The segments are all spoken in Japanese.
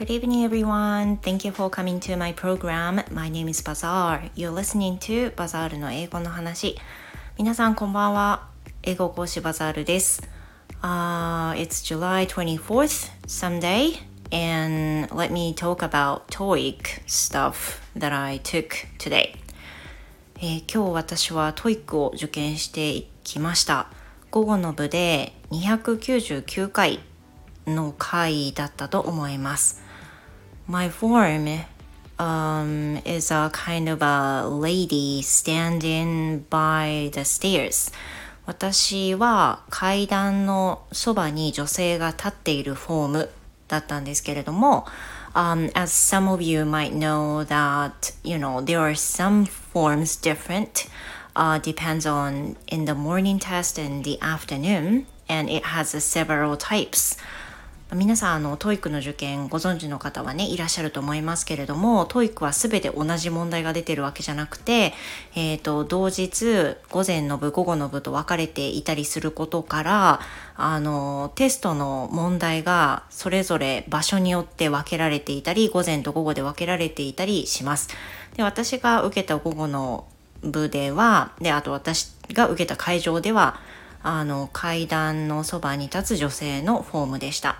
Good evening, everyone. Thank you for coming to my program. My name is Bazaar. You're listening to Bazaar の英語の話。皆さん、こんばんは。英語講師バザールです。Uh, it's July 24th, Sunday, and let me talk about TOEIC stuff that I took today. えー、今日私は TOEIC を受験してきました。午後の部で299回の回だったと思います。My form um, is a kind of a lady standing by the stairs. 私は階段のそばに女性が立っているフォームだったんですけれども、um, as some of you might know that, you know, there are some forms different, uh, depends on in the morning test and the afternoon, and it has several types. 皆さんあの TOEIC の受験ご存知の方はねいらっしゃると思いますけれども TOEIC は全て同じ問題が出てるわけじゃなくて、えーと、同日午前の部午後の部と分かれていたりすることからあのテストの問題がそれぞれ場所によって分けられていたり午前と午後で分けられていたりします。で私が受けた午後の部ではであと私が受けた会場ではあの階段のそばに立つ女性のフォームでした。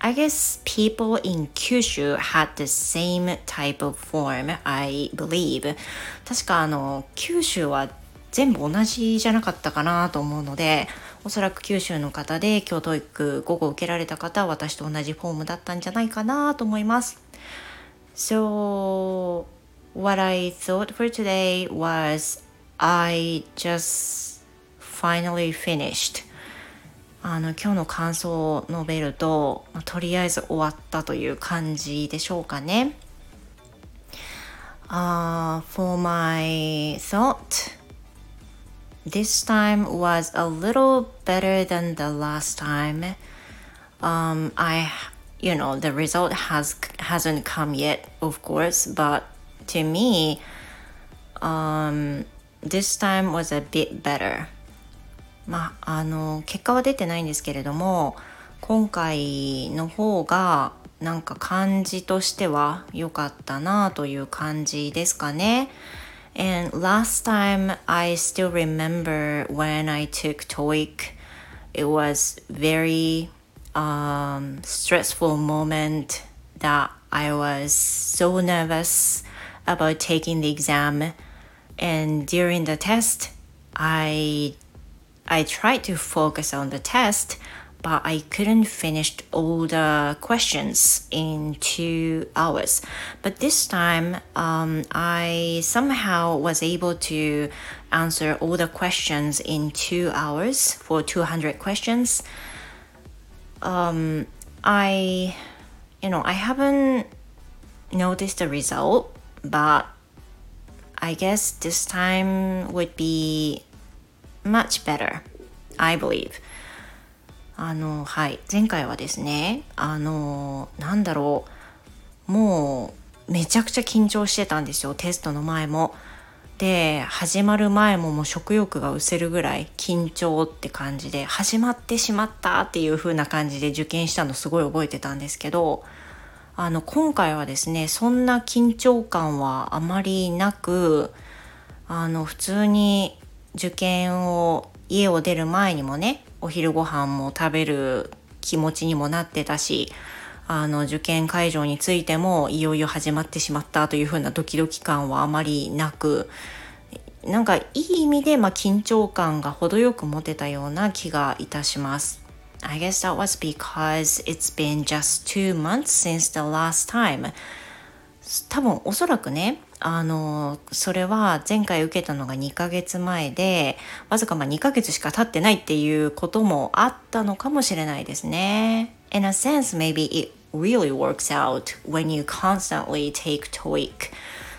I guess people in Kyushu had the same type of form, I believe. 確かあの、九州は全部同じじゃなかったかなと思うので、おそらく九州の方で京都育午後受けられた方は私と同じフォームだったんじゃないかなと思います。So, what I thought for today was I just finally finished あの今日の感想を述べると、とりあえず終わったという感じでしょうかね。Uh, for my thought, this time was a little better than the last time. Um, I, you know, the result has hasn't come yet, of course, but to me, um, this time was a bit better. まあ、あの結果は出てないんですけれども今回の方がなんか感じとしては良かったなという感じですかね。And last time I still remember when I took TOEIC, it was very um, stressful moment that I was so nervous about taking the exam. And during the test, I I tried to focus on the test, but I couldn't finish all the questions in two hours. But this time, um, I somehow was able to answer all the questions in two hours for 200 questions. Um, I, you know, I haven't noticed the result, but I guess this time would be much better, I believe. あの、はい。前回はですね、あの、なんだろう。もう、めちゃくちゃ緊張してたんですよ。テストの前も。で、始まる前ももう食欲が失せるぐらい緊張って感じで、始まってしまったっていう風な感じで受験したのすごい覚えてたんですけど、あの、今回はですね、そんな緊張感はあまりなく、あの、普通に受験を家を出る前にもねお昼ご飯も食べる気持ちにもなってたしあの受験会場についてもいよいよ始まってしまったというふうなドキドキ感はあまりなくなんかいい意味で、まあ、緊張感が程よく持てたような気がいたします。I guess that was because it's been just two months since the last time. 多分おそらくねあのそれは前回受けたのが2ヶ月前でわずかまあ2ヶ月しか経ってないっていうこともあったのかもしれないですね。In a sense, maybe it really works out when you constantly take TOEIC.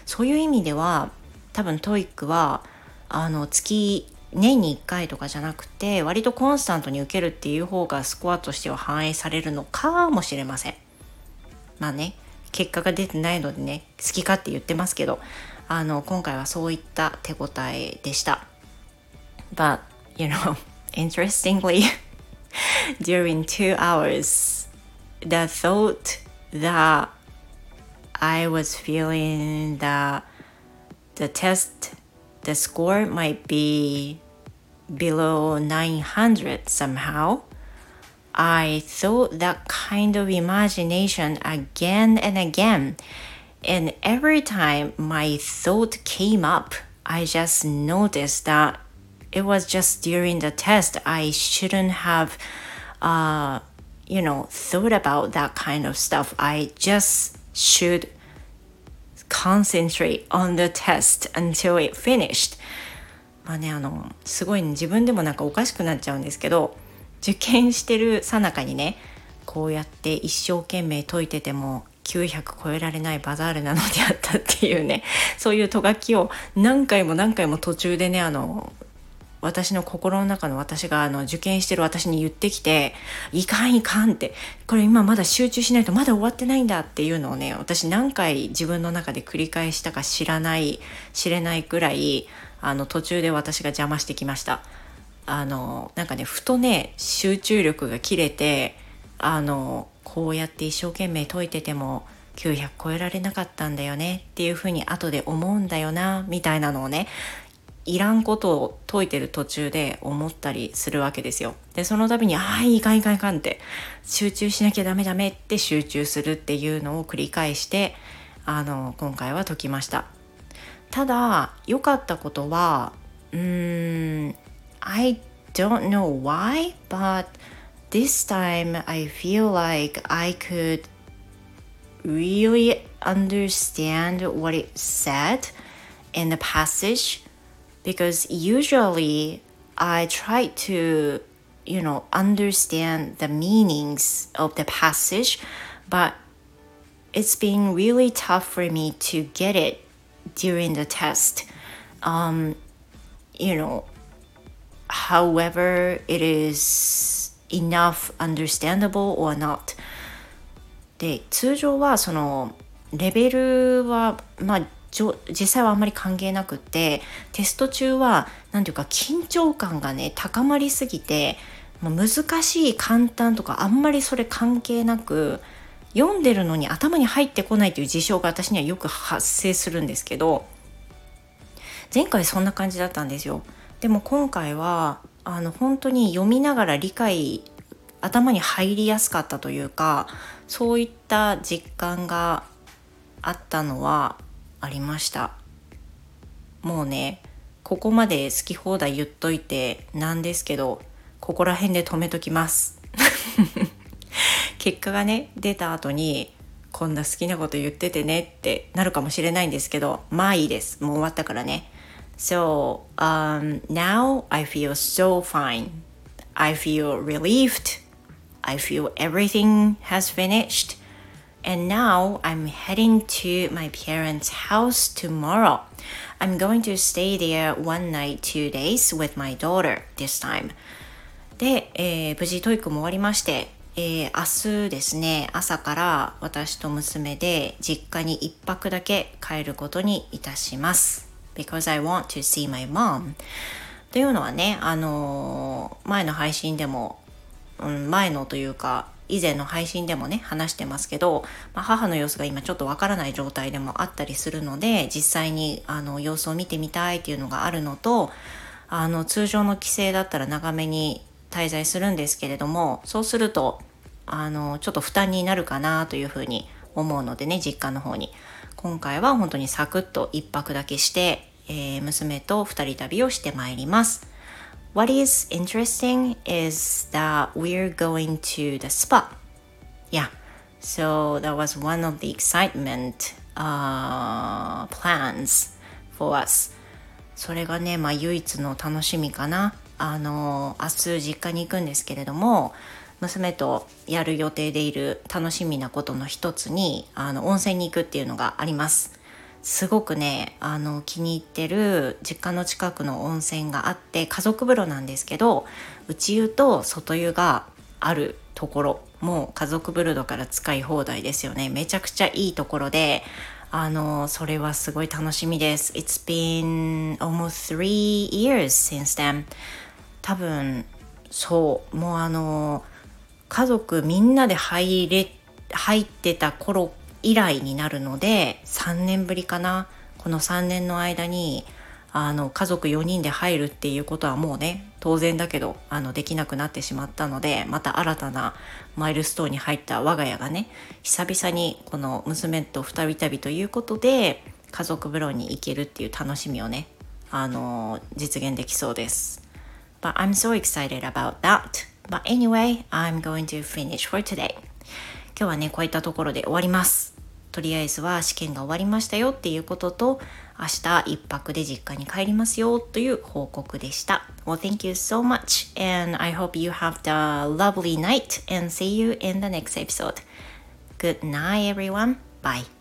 そういう意味では多分 TOEIC はあの月年に1回とかじゃなくて割とコンスタントに受けるっていう方がスコアとしては反映されるのかもしれません。まあね結果が出てないのでね好きかって言ってますけどあの今回はそういった手応えでした But you know interestingly during two hours the thought that I was feeling that the test, the score might be below 900 somehow. I thought that kind of imagination again and again. And every time my thought came up, I just noticed that it was just during the test. I shouldn't have, uh, you know, thought about that kind of stuff. I just should concentrate on the test until it finished. まあね、あの、すごい、ね、自分でもなんかおかしくなっちゃうんですけど、 受験してるさなかにね、こうやって一生懸命解いてても900超えられないバザールなのであったっていうねそういうとがきを何回も何回も途中でねあの私の心の中の私があの受験してる私に言ってきていかんいかんってこれ今まだ集中しないとまだ終わってないんだっていうのをね私何回自分の中で繰り返したか知らない知れないくらいあの途中で私が邪魔してきました。あのなんかねふとね集中力が切れてあのこうやって一生懸命解いてても900超えられなかったんだよねっていうふうに後で思うんだよなみたいなのをねいらんことを解いてる途中で思ったりするわけですよ。でその度に「ああいかんいかんいかん」って集中しなきゃダメダメって集中するっていうのを繰り返してあの今回は解きました。ただ良かったことはうーん I don't know why but this time I feel like I could really understand what it said in the passage because usually I try to, you know, understand the meanings of the passage, but it's been really tough for me to get it during the test. Um, you know, however, it is enough understandable or not. で、通常はそのレベルは、まあ、実際はあんまり関係なくってテスト中は何ていうか緊張感がね高まりすぎて難しい簡単とかあんまりそれ関係なく読んでるのに頭に入ってこないという事象が私にはよく発生するんですけど前回そんな感じだったんですよ。でも今回はあの本当に読みながら理解頭に入りやすかったというかそういった実感があったのはありました。もうねここまで好き放題言っといてなんですけどここら辺で止めときます。結果がね出た後にこんな好きなこと言っててねってなるかもしれないんですけどまあいいです。もう終わったからね。So um, now I feel so fine I feel relieved I feel everything has finished And now I'm heading to my parents' house tomorrow. I'm going to stay there one night, two days with my daughter this time. で、えー、無事トイックも終わりまして、えー、明日ですね、朝から私と娘で実家に一泊だけ帰ることにいたします。Because I want to see my mom. というのはね、あのー、前の配信でも、うん、前のというか、以前の配信でもね話してますけど、まあ、母の様子が今ちょっとわからない状態でもあったりするので実際にあの様子を見てみたいっていうのがあるのとあの通常の帰省だったら長めに滞在するんですけれどもそうするとあのちょっと負担になるかなというふうに思うのでね実家の方に今回は本当にサクッと1泊だけして、えー、娘と2人旅をしてまいります。What is interesting is that we're going to the spa. Yeah, so that was one of the excitement uh, plans for us. それがね、まあ唯一の楽しみかな。あの、明日実家に行くんですけれども、娘とやる予定でいる楽しみなことの一つに、あの、温泉に行くっていうのがあります。すごくねあの気に入ってる実家の近くの温泉があって家族風呂なんですけど内湯と外湯があるところもう家族風呂だから使い放題ですよね。めちゃくちゃいいところであのそれはすごい楽しみです。It's been almost three years since then. 多分そう。もうあの家族みんなで入れ入ってた頃以来になるので3年ぶりかなこの3年の間にあの家族4人で入るっていうことはもうね当然だけどあのできなくなってしまったのでまた新たなマイルストーンに入った我が家がね久々にこの娘と二人旅ということで家族風呂に行けるっていう楽しみをねあの実現できそうです。But I'm so excited about that. But anyway, I'm going to finish for today. 今日はねこういったところで終わります。とりあえずは試験が終わりましたよっていうことと明日一泊で実家に帰りますよという報告でした。Well, thank you so much and I hope you have the lovely night and see you in the next episode. Good night everyone. Bye.